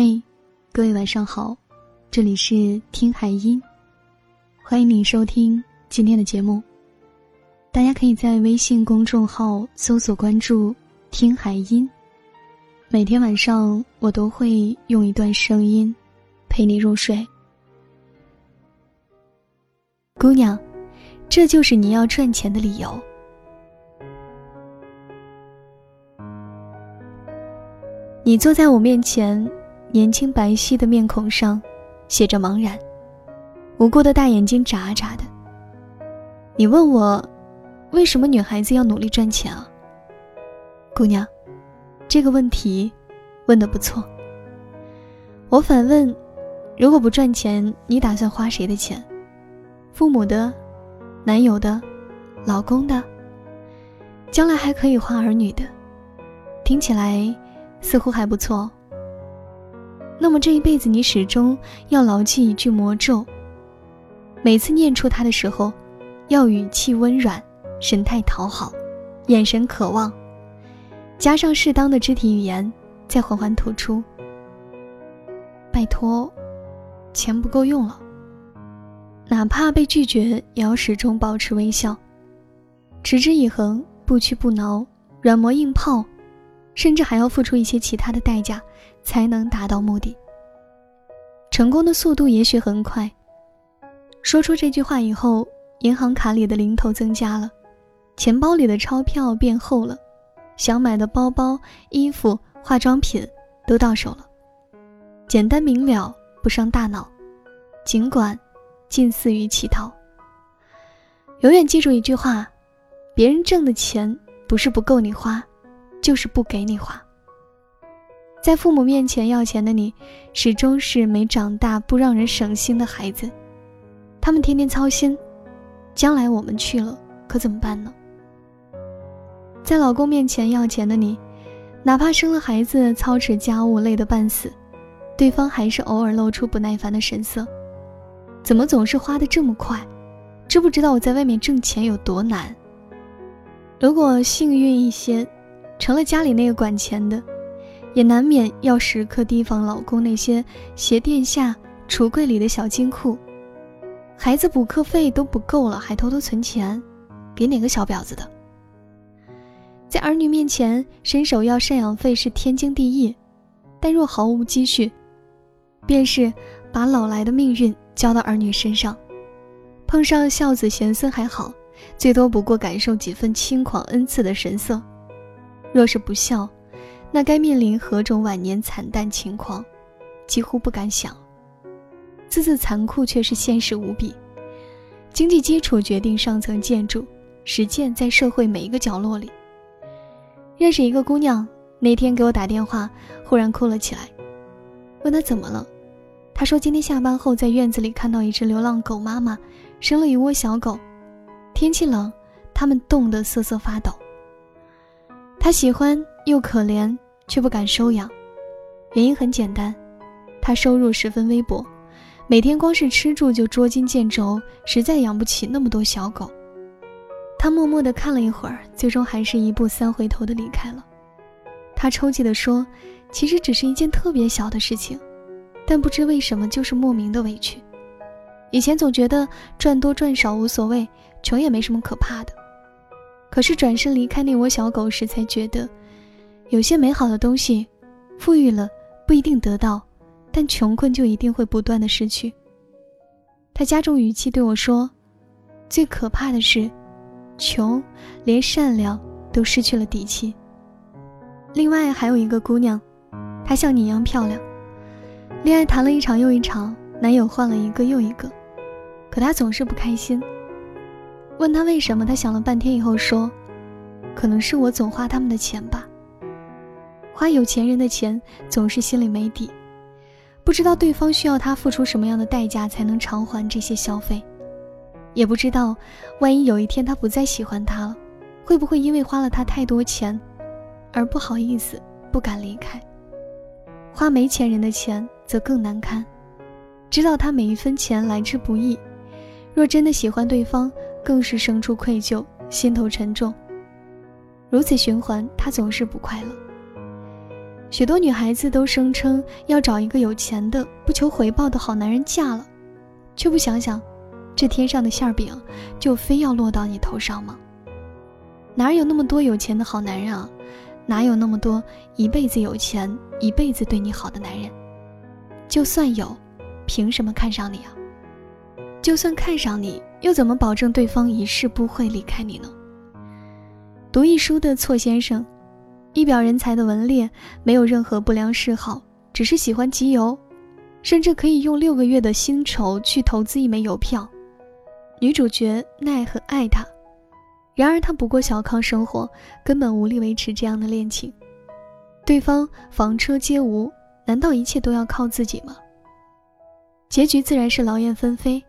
嘿，各位晚上好，这里是听海音，欢迎你收听今天的节目。大家可以在微信公众号搜索关注“听海音”，每天晚上我都会用一段声音陪你入睡。姑娘，这就是你要赚钱的理由。你坐在我面前，年轻白皙的面孔上写着茫然，无辜的大眼睛眨眨的。你问我，为什么女孩子要努力赚钱啊？姑娘，这个问题问的不错。我反问，如果不赚钱，你打算花谁的钱？父母的，男友的，老公的，将来还可以花儿女的，听起来似乎还不错。那么这一辈子，你始终要牢记一句魔咒：每次念出它的时候，要语气温软，神态讨好，眼神渴望，加上适当的肢体语言，再缓缓吐出。拜托，钱不够用了。哪怕被拒绝，也要始终保持微笑，持之以恒，不屈不挠，软磨硬泡，甚至还要付出一些其他的代价，才能达到目的。成功的速度也许很快。说出这句话以后，银行卡里的零头增加了，钱包里的钞票变厚了，想买的包包、衣服、化妆品都到手了，简单明了，不伤大脑，尽管。近似于乞讨。永远记住一句话：别人挣的钱不是不够你花，就是不给你花。在父母面前要钱的你，始终是没长大、不让人省心的孩子。他们天天操心，将来我们去了可怎么办呢？在老公面前要钱的你，哪怕生了孩子、操持家务累得半死，对方还是偶尔露出不耐烦的神色。怎么总是花的这么快？知不知道我在外面挣钱有多难？如果幸运一些，成了家里那个管钱的，也难免要时刻提防老公那些鞋垫下、橱柜里的小金库。孩子补课费都不够了，还偷偷存钱，别哪个小婊子的。在儿女面前伸手要赡养费是天经地义，但若毫无积蓄，便是把老来的命运。交到儿女身上，碰上孝子贤孙还好，最多不过感受几分轻狂恩赐的神色；若是不孝，那该面临何种晚年惨淡情况，几乎不敢想。字字残酷，却是现实无比。经济基础决定上层建筑，实践在社会每一个角落里。认识一个姑娘，那天给我打电话，忽然哭了起来，问她怎么了。她说：“今天下班后，在院子里看到一只流浪狗妈妈生了一窝小狗。天气冷，它们冻得瑟瑟发抖。他喜欢又可怜，却不敢收养。原因很简单，他收入十分微薄，每天光是吃住就捉襟见肘，实在养不起那么多小狗。他默默地看了一会儿，最终还是一步三回头的离开了。他抽泣地说：‘其实只是一件特别小的事情。’”但不知为什么，就是莫名的委屈。以前总觉得赚多赚少无所谓，穷也没什么可怕的。可是转身离开那窝小狗时，才觉得，有些美好的东西，富裕了不一定得到，但穷困就一定会不断的失去。他加重语气对我说：“最可怕的是，穷，连善良都失去了底气。”另外还有一个姑娘，她像你一样漂亮。恋爱谈了一场又一场，男友换了一个又一个，可她总是不开心。问她为什么，她想了半天以后说：“可能是我总花他们的钱吧。花有钱人的钱，总是心里没底，不知道对方需要他付出什么样的代价才能偿还这些消费，也不知道万一有一天他不再喜欢他了，会不会因为花了他太多钱，而不好意思不敢离开。花没钱人的钱。”则更难堪，知道他每一分钱来之不易，若真的喜欢对方，更是生出愧疚，心头沉重。如此循环，他总是不快乐。许多女孩子都声称要找一个有钱的、不求回报的好男人嫁了，却不想想，这天上的馅饼就非要落到你头上吗？哪有那么多有钱的好男人啊？哪有那么多一辈子有钱、一辈子对你好的男人？就算有，凭什么看上你啊？就算看上你，又怎么保证对方一世不会离开你呢？读一书的错先生。一表人才的文烈，没有任何不良嗜好，只是喜欢集邮，甚至可以用六个月的薪酬去投资一枚邮票。女主角奈很爱他，然而他不过小康生活，根本无力维持这样的恋情。对方房车皆无，难道一切都要靠自己吗？结局自然是劳燕分飞。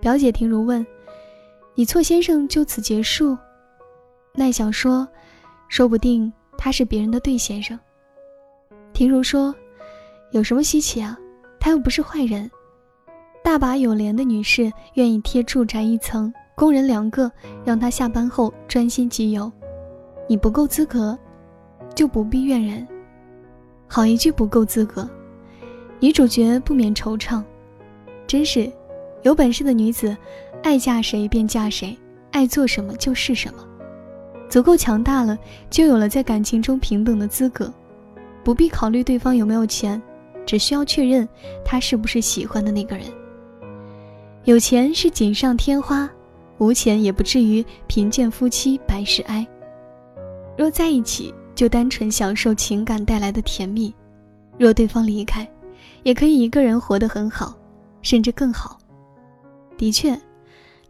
表姐婷如问：“你错先生就此结束？”奈想说：“说不定。”他是别人的对先生。婷如说：“有什么稀奇啊？他又不是坏人。大把有廉的女士愿意贴住宅一层，工人两个，让他下班后专心集邮。你不够资格，就不必怨人。好一句不够资格。”女主角不免惆怅。真是，有本事的女子，爱嫁谁便嫁谁，爱做什么就是什么。足够强大了，就有了在感情中平等的资格，不必考虑对方有没有钱，只需要确认他是不是喜欢的那个人。有钱是锦上添花，无钱也不至于贫贱夫妻百事哀。若在一起，就单纯享受情感带来的甜蜜；若对方离开，也可以一个人活得很好，甚至更好。的确。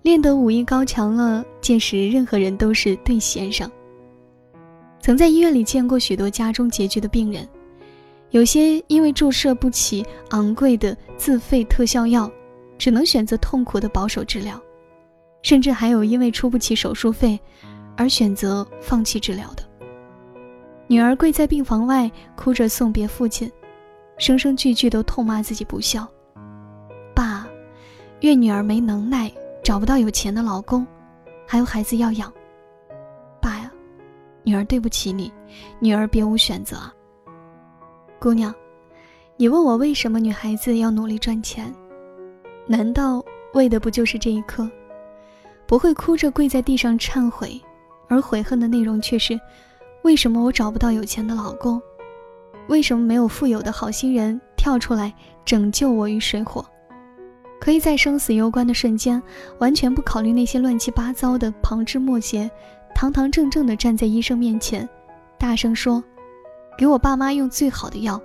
练得武艺高强了，见识任何人都是对先生。曾在医院里见过许多家中拮据的病人，有些因为注射不起昂贵的自费特效药，只能选择痛苦的保守治疗，甚至还有因为出不起手术费，而选择放弃治疗的。女儿跪在病房外，哭着送别父亲，声声句句都痛骂自己不孝。爸，怨女儿没能耐。找不到有钱的老公，还有孩子要养。爸呀，女儿对不起你，女儿别无选择。姑娘，你问我为什么女孩子要努力赚钱？难道为的不就是这一刻？不会哭着跪在地上忏悔，而悔恨的内容却是：为什么我找不到有钱的老公？为什么没有富有的好心人跳出来拯救我于水火？可以在生死攸关的瞬间，完全不考虑那些乱七八糟的旁枝末节，堂堂正正地站在医生面前，大声说：“给我爸妈用最好的药，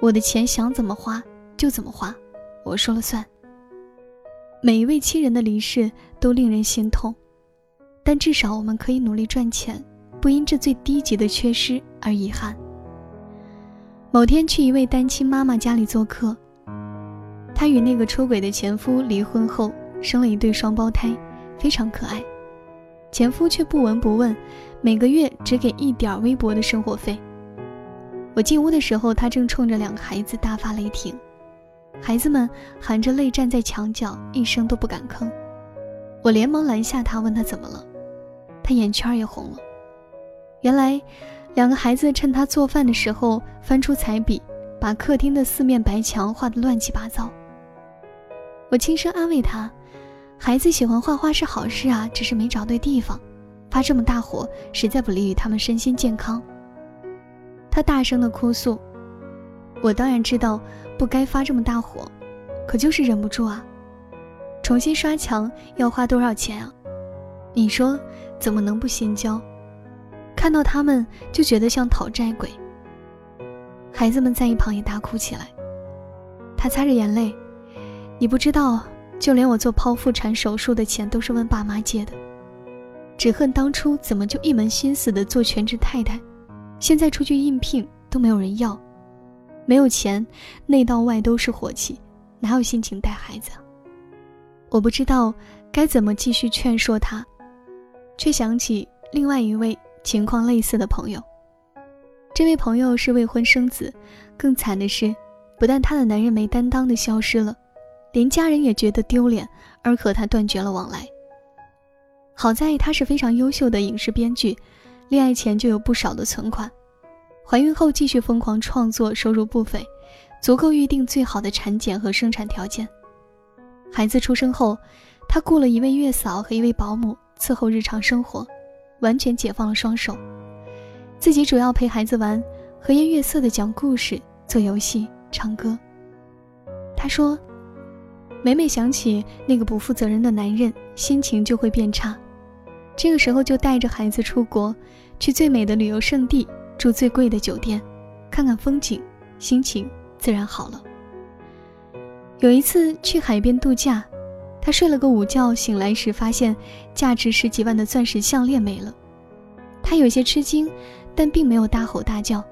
我的钱想怎么花就怎么花，我说了算。”每一位亲人的离世都令人心痛，但至少我们可以努力赚钱，不因这最低级的缺失而遗憾。某天去一位单亲妈妈家里做客。她与那个出轨的前夫离婚后，生了一对双胞胎，非常可爱。前夫却不闻不问，每个月只给一点微薄的生活费。我进屋的时候，他正冲着两个孩子大发雷霆，孩子们含着泪站在墙角，一声都不敢吭。我连忙拦下他，问他怎么了，他眼圈也红了。原来，两个孩子趁他做饭的时候翻出彩笔，把客厅的四面白墙画得乱七八糟。我轻声安慰他：“孩子喜欢画画是好事啊，只是没找对地方，发这么大火实在不利于他们身心健康。”他大声的哭诉：“我当然知道不该发这么大火，可就是忍不住啊！重新刷墙要花多少钱啊？你说怎么能不心焦？看到他们就觉得像讨债鬼。”孩子们在一旁也大哭起来。他擦着眼泪。你不知道，就连我做剖腹产手术的钱都是问爸妈借的。只恨当初怎么就一门心思的做全职太太，现在出去应聘都没有人要，没有钱，内到外都是火气，哪有心情带孩子？我不知道该怎么继续劝说他，却想起另外一位情况类似的朋友。这位朋友是未婚生子，更惨的是，不但她的男人没担当的消失了。连家人也觉得丢脸，而和他断绝了往来。好在他是非常优秀的影视编剧，恋爱前就有不少的存款。怀孕后继续疯狂创作，收入不菲，足够预定最好的产检和生产条件。孩子出生后，他雇了一位月嫂和一位保姆伺候日常生活，完全解放了双手，自己主要陪孩子玩，和颜悦色的讲故事、做游戏、唱歌。他说：“每每想起那个不负责任的男人，心情就会变差。这个时候就带着孩子出国，去最美的旅游胜地。”住最贵的酒店，看看风景，心情自然好了。有一次去海边度假，他睡了个午觉，醒来时发现价值十几万的钻石项链没了。他有些吃惊，但并没有大吼大叫，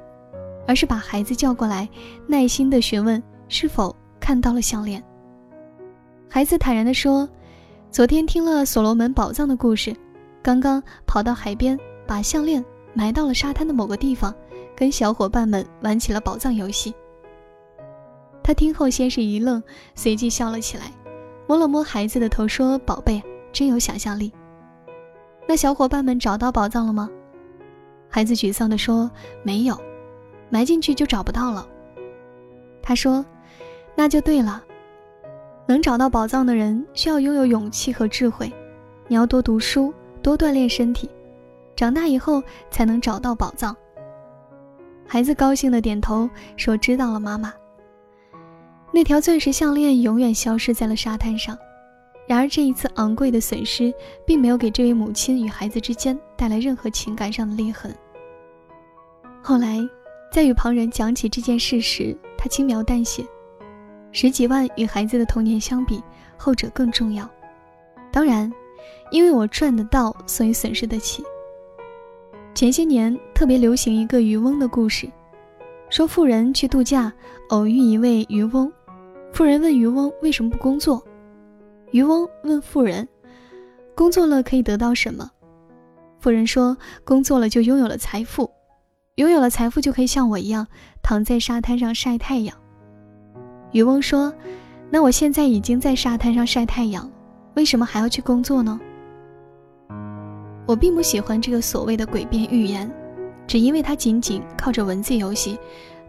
而是把孩子叫过来，耐心地询问是否看到了项链。孩子坦然地说：“昨天听了所罗门宝藏的故事，刚刚跑到海边把项链。”埋到了沙滩的某个地方，跟小伙伴们玩起了宝藏游戏。他听后先是一愣，随即笑了起来，摸了摸孩子的头说：“宝贝，真有想象力。”那小伙伴们找到宝藏了吗？孩子沮丧地说：“没有，埋进去就找不到了。”他说：“那就对了，能找到宝藏的人需要拥有勇气和智慧，你要多读书，多锻炼身体。”长大以后才能找到宝藏。孩子高兴的点头说：“知道了，妈妈。”那条钻石项链永远消失在了沙滩上。然而这一次昂贵的损失，并没有给这位母亲与孩子之间带来任何情感上的裂痕。后来，在与旁人讲起这件事时，他轻描淡写：“十几万与孩子的童年相比，后者更重要。当然，因为我赚得到，所以损失得起。”前些年特别流行一个渔翁的故事，说富人去度假，偶遇一位渔翁。富人问渔翁为什么不工作，渔翁问富人，工作了可以得到什么？富人说，工作了就拥有了财富，拥有了财富就可以像我一样躺在沙滩上晒太阳。渔翁说，那我现在已经在沙滩上晒太阳，为什么还要去工作呢？我并不喜欢这个所谓的诡辩寓言，只因为它仅仅靠着文字游戏，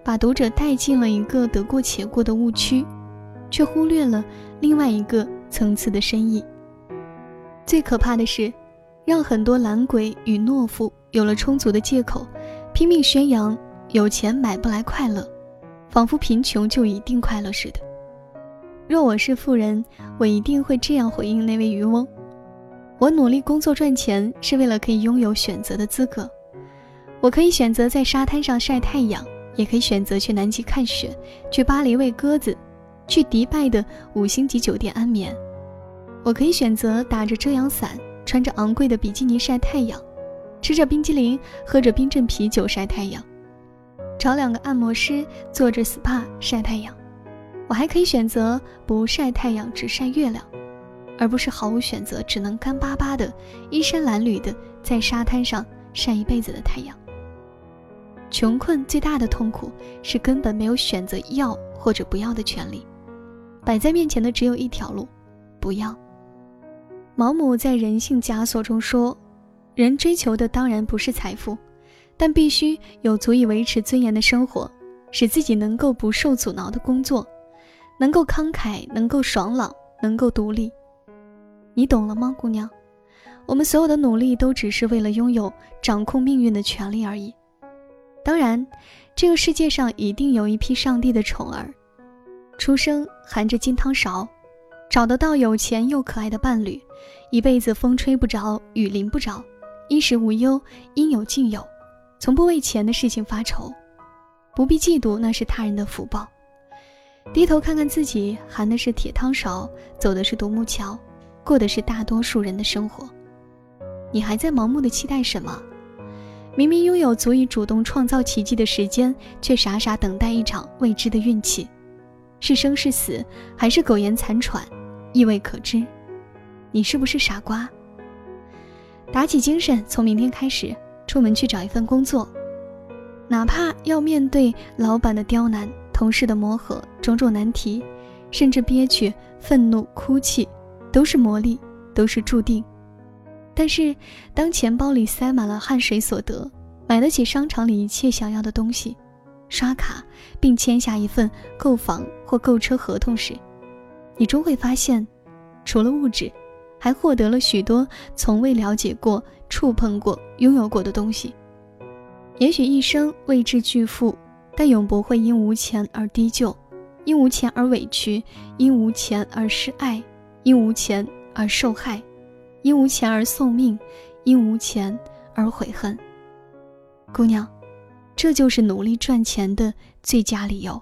把读者带进了一个得过且过的误区，却忽略了另外一个层次的深意。最可怕的是，让很多懒鬼与懦夫有了充足的借口，拼命宣扬有钱买不来快乐，仿佛贫穷就一定快乐似的。若我是富人，我一定会这样回应那位渔翁。我努力工作赚钱，是为了可以拥有选择的资格。我可以选择在沙滩上晒太阳，也可以选择去南极看雪，去巴黎喂鸽子，去迪拜的五星级酒店安眠。我可以选择打着遮阳伞，穿着昂贵的比基尼晒太阳，吃着冰激凌，喝着冰镇啤酒晒太阳，找两个按摩师做着 SPA 晒太阳。我还可以选择不晒太阳，只晒月亮。而不是毫无选择，只能干巴巴的衣衫褴褛的在沙滩上晒一辈子的太阳。穷困最大的痛苦是根本没有选择要或者不要的权利，摆在面前的只有一条路：不要。毛姆在《人性枷锁》中说：“人追求的当然不是财富，但必须有足以维持尊严的生活，使自己能够不受阻挠的工作，能够慷慨，能够爽朗，能够独立。”你懂了吗，姑娘？我们所有的努力都只是为了拥有掌控命运的权利而已。当然，这个世界上一定有一批上帝的宠儿，出生含着金汤勺，找得到有钱又可爱的伴侣，一辈子风吹不着，雨淋不着，衣食无忧，应有尽有，从不为钱的事情发愁，不必嫉妒，那是他人的福报。低头看看自己，含的是铁汤勺，走的是独木桥。过的是大多数人的生活，你还在盲目的期待什么？明明拥有足以主动创造奇迹的时间，却傻傻等待一场未知的运气，是生是死，还是苟延残喘，亦未可知。你是不是傻瓜？打起精神，从明天开始出门去找一份工作，哪怕要面对老板的刁难、同事的磨合、种种难题，甚至憋屈、愤怒、哭泣。都是磨砺，都是注定。但是，当钱包里塞满了汗水所得，买得起商场里一切想要的东西，刷卡并签下一份购房或购车合同时，你终会发现，除了物质，还获得了许多从未了解过、触碰过、拥有过的东西。也许一生未至巨富，但永不会因无钱而低就，因无钱而委屈，因无钱而失爱，因无钱而受害，因无钱而送命，因无钱而悔恨。姑娘，这就是努力赚钱的最佳理由。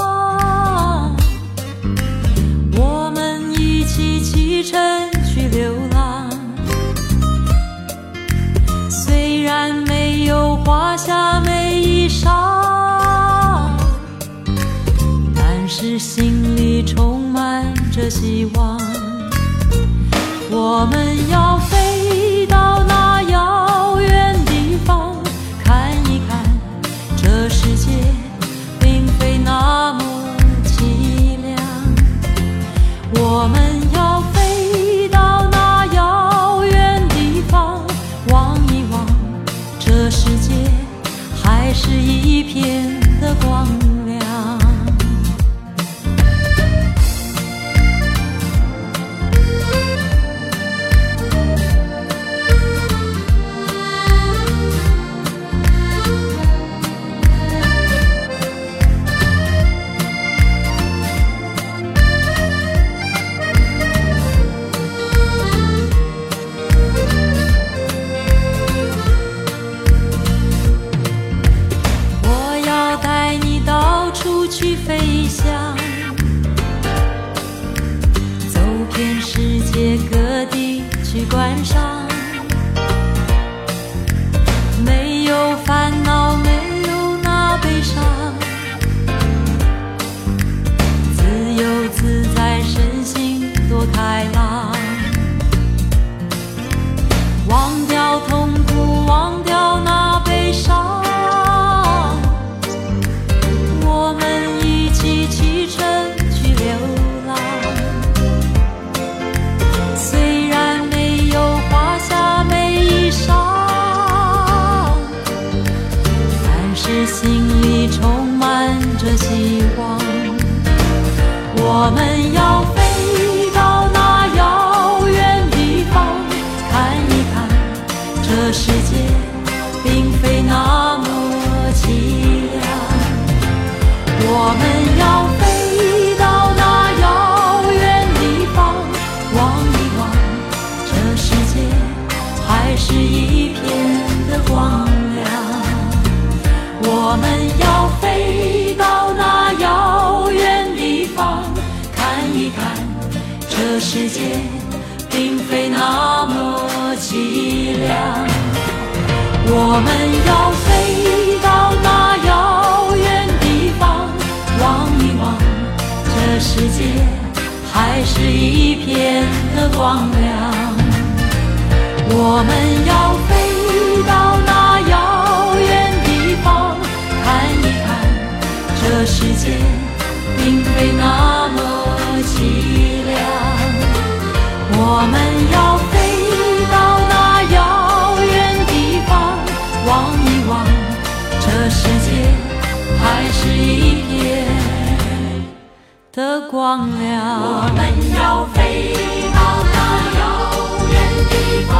心里充满着希望。我们要飞片的光亮。我们要飞到那遥远地方，看一看，这世界并非那么凄凉。我们要飞到那遥远地方，望一望，这世界还是一的光亮。我们要飞到那遥远地方，